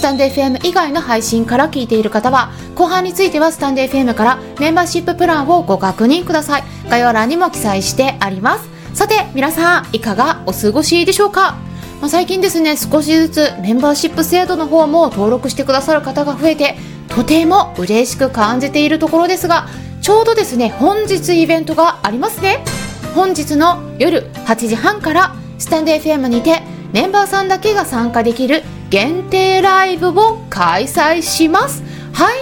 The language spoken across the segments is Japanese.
スタンド FM 以外の配信から聞いている方は、後半についてはスタンド FM からメンバーシッププランをご確認ください。概要欄にも記載してあります。さて、皆さん、いかがお過ごしでしょうか？まあ、最近ですね、少しずつメンバーシップ制度の方も登録してくださる方が増えて、とても嬉しく感じているところですが、ちょうどですね、本日イベントがありますね。本日の夜8時半からスタンド FM にてメンバーさんだけが参加できる限定ライブを開催します。はい。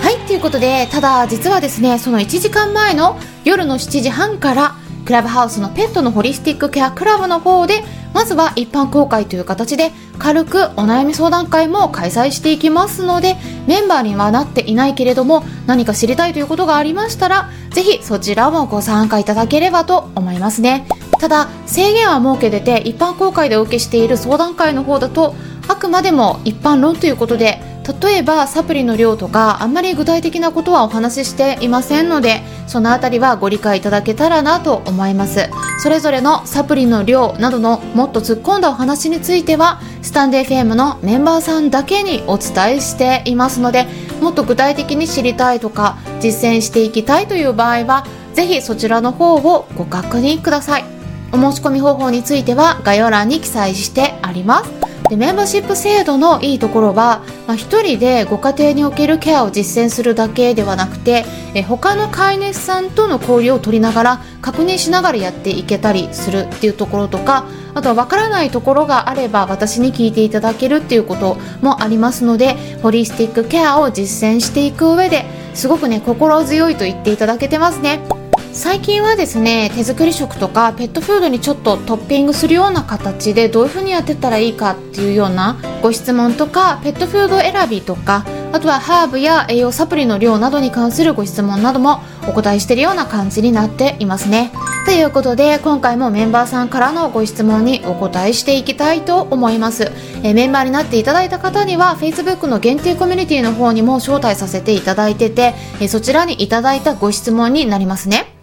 はいということでただ実はですねその1時間前の夜の7時半からクラブハウスのペットのホリスティックケアクラブの方でまずは一般公開という形で軽くお悩み相談会も開催していきますのでメンバーにはなっていないけれども何か知りたいということがありましたらぜひそちらもご参加いただければと思いますね。ただ制限は設けてて一般公開でお受けしている相談会の方だとあくまでも一般論ということで例えばサプリの量とかあんまり具体的なことはお話ししていませんのでそのあたりはご理解いただけたらなと思います。それぞれのサプリの量などのもっと突っ込んだお話についてはスタンデー FM のメンバーさんだけにお伝えしていますのでもっと具体的に知りたいとか実践していきたいという場合はぜひそちらの方をご確認ください。お申し込み方法については概要欄に記載してありますでメンバーシップ制度のいいところは、まあ、1人でご家庭におけるケアを実践するだけではなくてえ他の飼い主さんとの交流を取りながら確認しながらやっていけたりするっていうところとかあとは分からないところがあれば私に聞いていただけるっていうこともありますのでホリスティックケアを実践していく上ですごくね心強いと言っていただけてますね。最近はですね手作り食とかペットフードにちょっとトッピングするような形でどういうふうにやってたらいいかっていうようなご質問とかペットフード選びとかあとはハーブや栄養サプリの量などに関するご質問などもお答えしているような感じになっていますね。ということで今回もメンバーさんからのご質問にお答えしていきたいと思います。えメンバーになっていただいた方には Facebook の限定コミュニティの方にも招待させていただいててえそちらにいただいたご質問になりますね。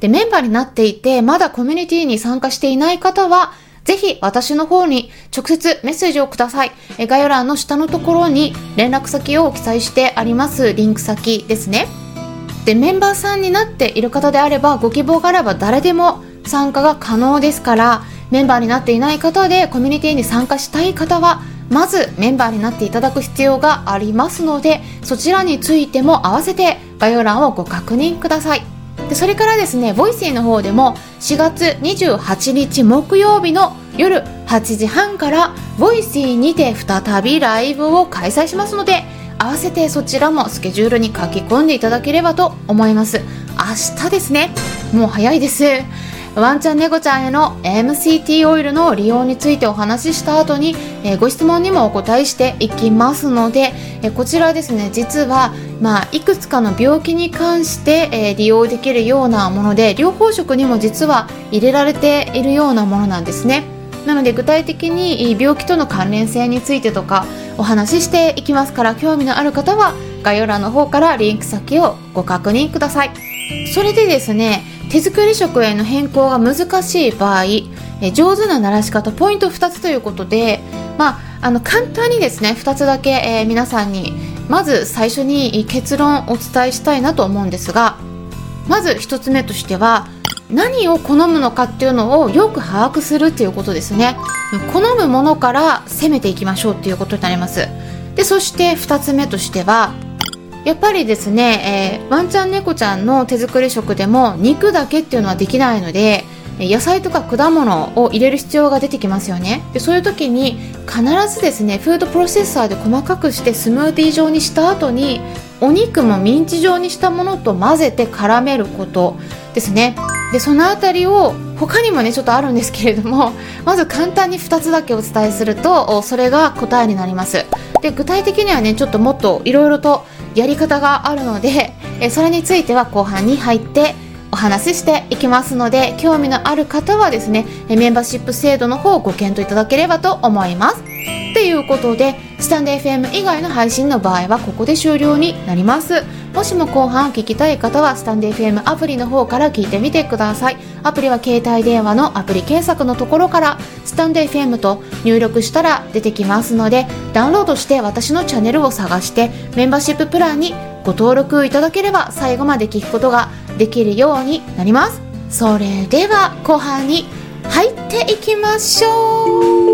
で、メンバーになっていて、まだコミュニティに参加していない方は、ぜひ私の方に直接メッセージをください。概要欄の下のところに連絡先を記載してありますリンク先ですね。で、メンバーさんになっている方であれば、ご希望があれば誰でも参加が可能ですから、メンバーになっていない方でコミュニティに参加したい方は、まずメンバーになっていただく必要がありますので、そちらについても合わせて概要欄をご確認ください。でそれからですねボイシーの方でも4月28日木曜日の夜8時半からボイシーにて再びライブを開催しますので合わせてそちらもスケジュールに書き込んでいただければと思います。明日ですね。もう早いです。ワンちゃん猫ちゃんへの MCT オイルの利用についてお話しした後に、え、ご質問にもお答えしていきますので、え、こちらですね実は、まあ、いくつかの病気に関して、え、利用できるようなもので療法食にも実は入れられているようなものなんですね。なので具体的に病気との関連性についてとかお話ししていきますから興味のある方は概要欄の方からリンク先をご確認ください。それでですね手作り食への変更が難しい場合え上手な鳴らし方ポイント2つということで、まあ、あの簡単にですね2つだけ、えー、皆さんにまず最初に結論をお伝えしたいなと思うんですがまず1つ目としては何を好むのかっていうのをよく把握するっていうことですね。好むものから攻めていきましょうっていうことになります。でそして2つ目としてはやっぱりですね、えー、ワンちゃん猫ちゃんの手作り食でも肉だけっていうのはできないので野菜とか果物を入れる必要が出てきますよね。でそういう時に必ずですねフードプロセッサーで細かくしてスムーティー状にした後にお肉もミンチ状にしたものと混ぜて絡めることですね。でその辺りを他にもねちょっとあるんですけれども まず簡単に2つだけお伝えするとそれが答えになります。で具体的にはねちょっともっといろいろとやり方があるのでそれについては後半に入ってお話ししていきますので興味のある方はですねメンバーシップ制度の方をご検討いただければと思います。ということでスタンド FM 以外の配信の場合はここで終了になります。もしも後半聞きたい方はスタンド FM アプリの方から聞いてみてください。アプリは携帯電話のアプリ検索のところからスタンド FM と入力したら出てきますのでダウンロードして私のチャンネルを探してメンバーシッププランにご登録いただければ最後まで聞くことができるようになります。それでは後半に入っていきましょう。